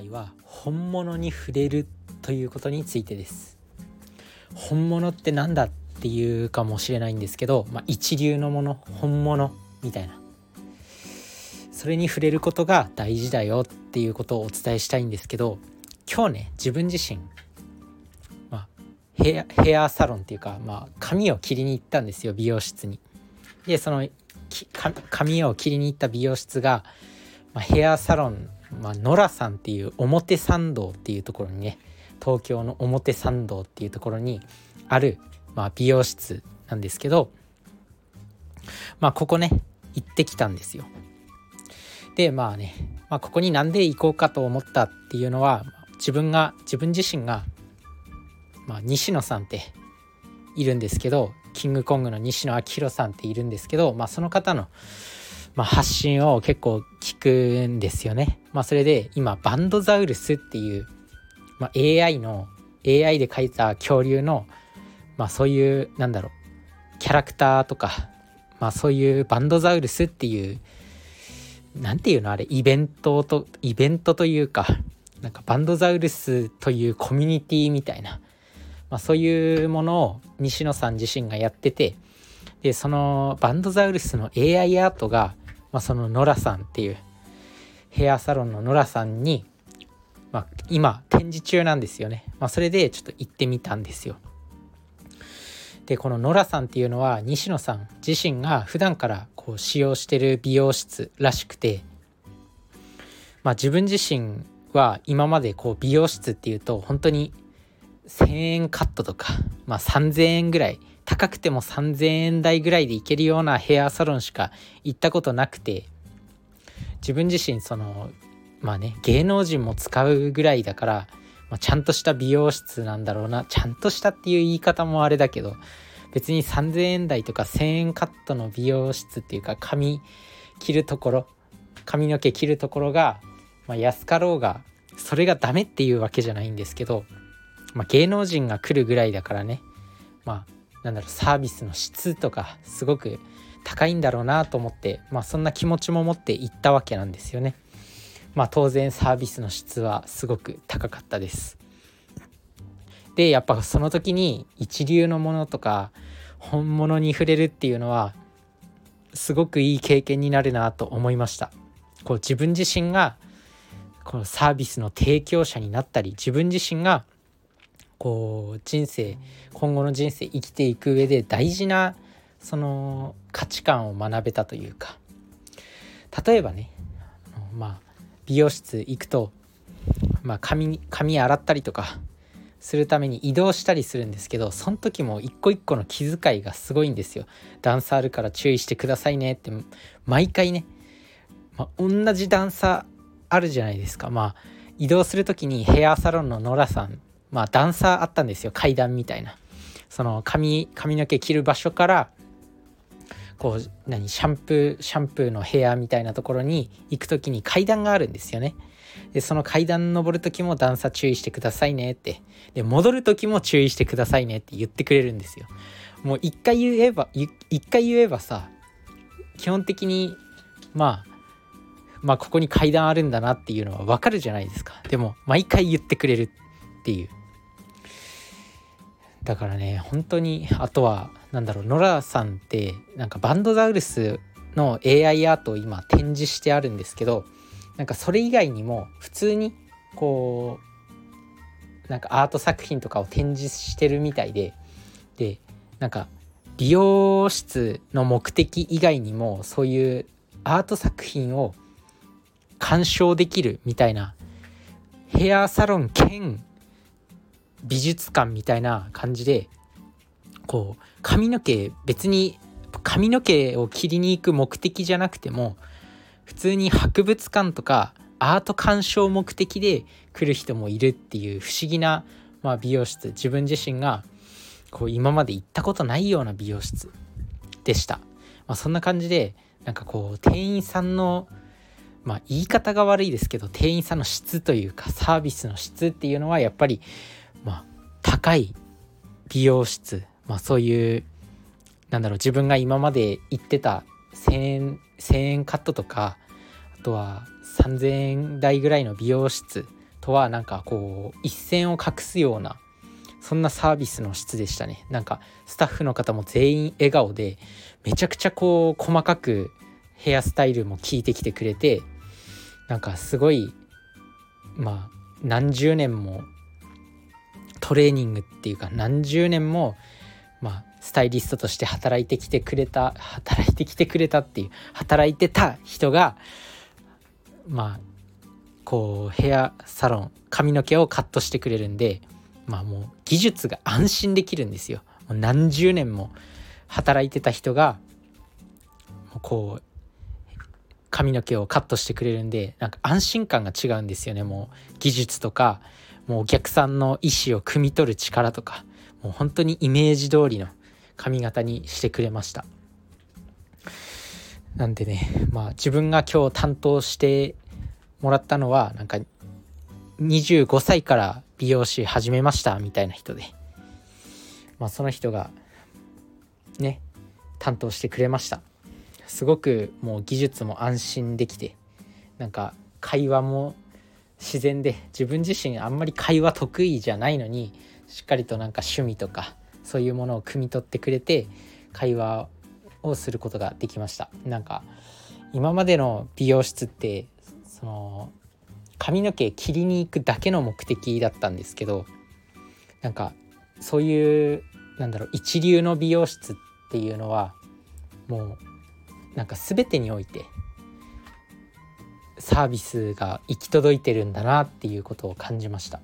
回は本物に触れるということについてです本物って何だっていうかもしれないんですけど、まあ、一流のもの本物みたいなそれに触れることが大事だよっていうことをお伝えしたいんですけど今日ね自分自身、まあ、ヘアヘアサロンっていうか、まあ、髪を切りに行ったんですよ美容室に。でその髪を切りに行った美容室が、まあ、ヘアサロン、まあ、ノラさんっていう表参道っていうところにね東京の表参道っていうところにある、まあ、美容室なんですけどまあここね行ってきたんですよ。でまあね、まあ、ここになんで行こうかと思ったっていうのは自分が自分自身が、まあ、西野さんっているんですけどキングコングの西野昭弘さんっているんですけど、まあ、その方の、まあ、発信を結構聞くんですよね。まあ、それで今バンドザウルスっていう、まあ、AI の AI で描いた恐竜の、まあ、そういうなんだろうキャラクターとか、まあ、そういうバンドザウルスっていう何ていうのあれイベントとイベントというかなんかバンドザウルスというコミュニティみたいなまあ、そういうものを西野さん自身がやっててでそのバンドザウルスの AI アートが、まあ、そのノラさんっていうヘアサロンのノラさんに、まあ、今展示中なんですよね、まあ、それでちょっと行ってみたんですよ。でこのノラさんっていうのは西野さん自身が普段からこう使用してる美容室らしくてまあ自分自身は今までこう美容室っていうと本当に1000円カットとか、まあ、3000円ぐらい高くても3000円台ぐらいで行けるようなヘアサロンしか行ったことなくて自分自身そのまあね芸能人も使うぐらいだから、まあ、ちゃんとした美容室なんだろうなちゃんとしたっていう言い方もあれだけど別に3000円台とか1000円カットの美容室っていうか髪切るところ髪の毛切るところが、まあ、安かろうがそれがダメっていうわけじゃないんですけどまあ、芸能人が来るぐらいだからね。まあなんだろうサービスの質とかすごく高いんだろうなと思って、まあ、そんな気持ちも持って行ったわけなんですよね。まあ当然サービスの質はすごく高かったです。でやっぱその時に一流のものとか本物に触れるっていうのはすごくいい経験になるなと思いました。こう自分自身がこのサービスの提供者になったり自分自身がこう人生今後の人生生きていく上で大事なその価値観を学べたというか例えばねまあ美容室行くと、まあ髪、髪洗ったりとかするために移動したりするんですけどその時も一個一個の気遣いがすごいんですよ。段差あるから注意してくださいねって毎回ね、まあ、同じ段差あるじゃないですか。まあ移動する時にヘアサロンのノラさんまあ段差あったんですよ階段みたいな。その髪髪の毛切る場所からこう何シャンプーシャンプーの部屋みたいなところに行く時に階段があるんですよね。でその階段登る時も段差注意してくださいねって。で戻る時も注意してくださいねって言ってくれるんですよ。もう一回言えば一回言えばさ基本的にまあまあここに階段あるんだなっていうのはわかるじゃないですか。でも毎回言ってくれるっていう。だからね本当にあとは何だろうノラさんってなんかバンドザウルスの AI アートを今展示してあるんですけどなんかそれ以外にも普通にこうなんかアート作品とかを展示してるみたいででなんか美容室の目的以外にもそういうアート作品を鑑賞できるみたいなヘアサロン兼美術館みたいな感じでこう髪の毛別に髪の毛を切りに行く目的じゃなくても普通に博物館とかアート鑑賞目的で来る人もいるっていう不思議な、まあ、美容室。自分自身がこう今まで行ったことないような美容室でした、まあ、そんな感じでなんかこう店員さんのまあ言い方が悪いですけど店員さんの質というかサービスの質っていうのはやっぱり、高い美容室、まあ、そういうなんだろう自分が今まで行ってた1,000円1,000円カットとかあとは3,000円台ぐらいの美容室とはなんかこう一線を画すようなそんなサービスの質でしたね。なんかスタッフの方も全員笑顔でめちゃくちゃこう細かくヘアスタイルも聞いてきてくれてなんかすごいまあ何十年もトレーニングっていうか何十年もまあスタイリストとして働いてきてくれた働いてきてくれたっていう働いてた人がまあこうヘアサロン髪の毛をカットしてくれるんでまあもう技術が安心できるんですよ。もう何十年も働いてた人がこう髪の毛をカットしてくれるんでなんか安心感が違うんですよねもう技術とかもうお客さんの意思を汲み取る力とかもう本当にイメージ通りの髪型にしてくれました。なんでねまあ自分が今日担当してもらったのはなんか25歳から美容師始めましたみたいな人でまあその人がね担当してくれました。すごくもう技術も安心できてなんか会話も自然で自分自身あんまり会話得意じゃないのにしっかりとなんか趣味とかそういうものを汲み取ってくれて会話をすることができました。なんか今までの美容室ってその髪の毛切りに行くだけの目的だったんですけどなんかそういうなんだろう一流の美容室っていうのはもうなんか全てにおいてサービスが行き届いてるんだなっていうことを感じました。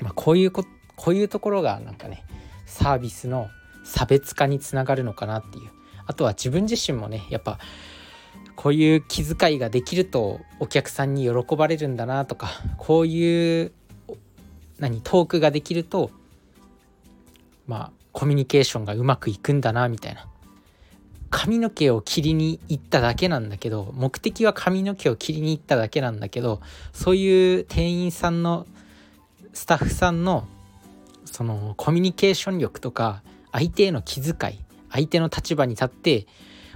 まあ、こういうここういうところがなんかねサービスの差別化につながるのかなっていうあとは自分自身もねやっぱこういう気遣いができるとお客さんに喜ばれるんだなとかこういう何トークができるとまあコミュニケーションがうまくいくんだなみたいな髪の毛を切りに行っただけなんだけど目的は髪の毛を切りに行っただけなんだけどそういう店員さんのスタッフさんのそのコミュニケーション力とか相手への気遣い相手の立場に立って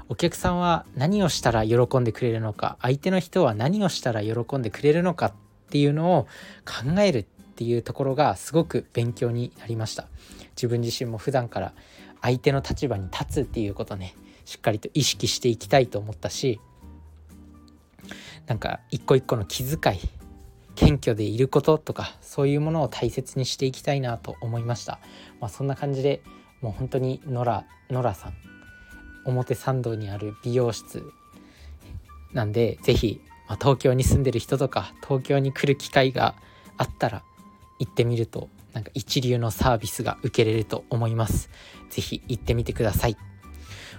お客さんは何をしたら喜んでくれるのか相手の人は何をしたら喜んでくれるのかっていうのを考えるっていうところがすごく勉強になりました。自分自身も普段から相手の立場に立つっていうことね。しっかりと意識していきたいと思ったしなんか一個一個の気遣い謙虚でいることとかそういうものを大切にしていきたいなと思いました、まあ、そんな感じでもう本当にノラノラさん表参道にある美容室なんで是非、まあ、東京に住んでる人とか東京に来る機会があったら行ってみるとなんか一流のサービスが受けれると思います。是非行ってみてください。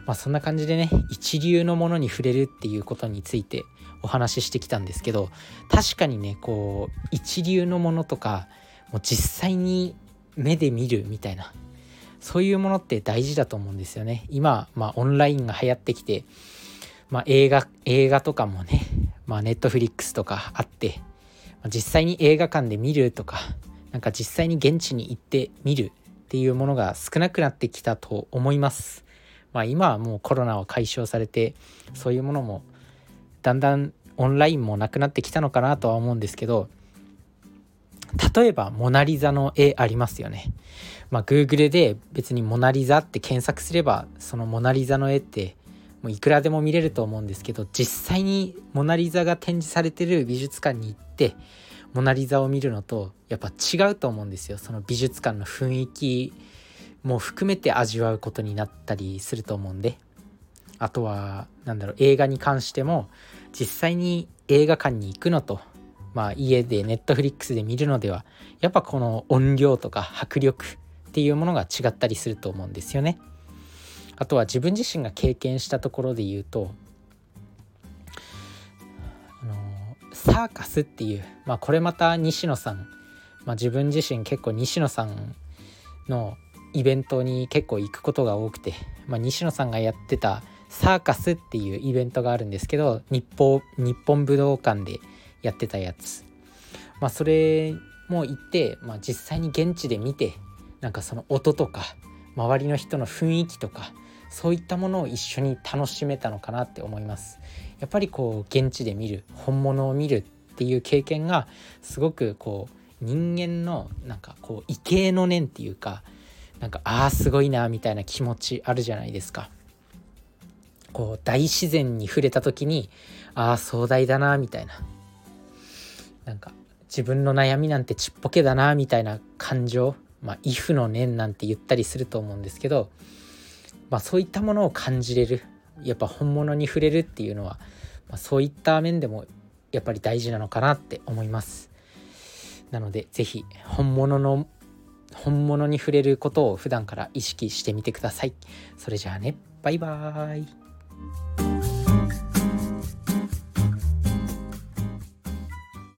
まあ、そんな感じでね一流のものに触れるっていうことについてお話ししてきたんですけど確かにねこう一流のものとかもう実際に目で見るみたいなそういうものって大事だと思うんですよね。今、まあ、オンラインが流行ってきて、まあ、映画映画とかもね、ネットフリックスとかあって、まあ、実際に映画館で見るとかなんか実際に現地に行って見るっていうものが少なくなってきたと思います。まあ、今はもうコロナは解消されてそういうものもだんだんオンラインもなくなってきたのかなとは思うんですけど例えばモナリザの絵ありますよね。まあ、Google で別にモナリザって検索すればそのモナリザの絵ってもういくらでも見れると思うんですけど実際にモナリザが展示されてる美術館に行ってモナリザを見るのとやっぱ違うと思うんですよその美術館の雰囲気も含めて味わうことになったりすると思うんであとは何だろう映画に関しても実際に映画館に行くのとまあ家でネットフリックスで見るのではやっぱこの音量とか迫力っていうものが違ったりすると思うんですよね。あとは自分自身が経験したところで言うとあのサーカスっていう、まあ、これまた西野さん、まあ、自分自身結構西野さんのイベントに結構行くことが多くて、まあ、西野さんがやってたサーカスっていうイベントがあるんですけど日本日本武道館でやってたやつ、まあ、それも行って、まあ、実際に現地で見てなんかその音とか周りの人の雰囲気とかそういったものを一緒に楽しめたのかなって思います。やっぱりこう現地で見る本物を見るっていう経験がすごくこう人間のなんかこう畏敬の念っていうかなんかああすごいなみたいな気持ちあるじゃないですか。こう大自然に触れた時にああ壮大だなみたいななんか自分の悩みなんてちっぽけだなみたいな感情まあ「if の念」なんて言ったりすると思うんですけど、まあ、そういったものを感じれるやっぱ本物に触れるっていうのは、まあ、そういった面でもやっぱり大事なのかなって思います。なので是非本物の本物に触れることを普段から意識してみてください。それじゃあね、バイバーイ。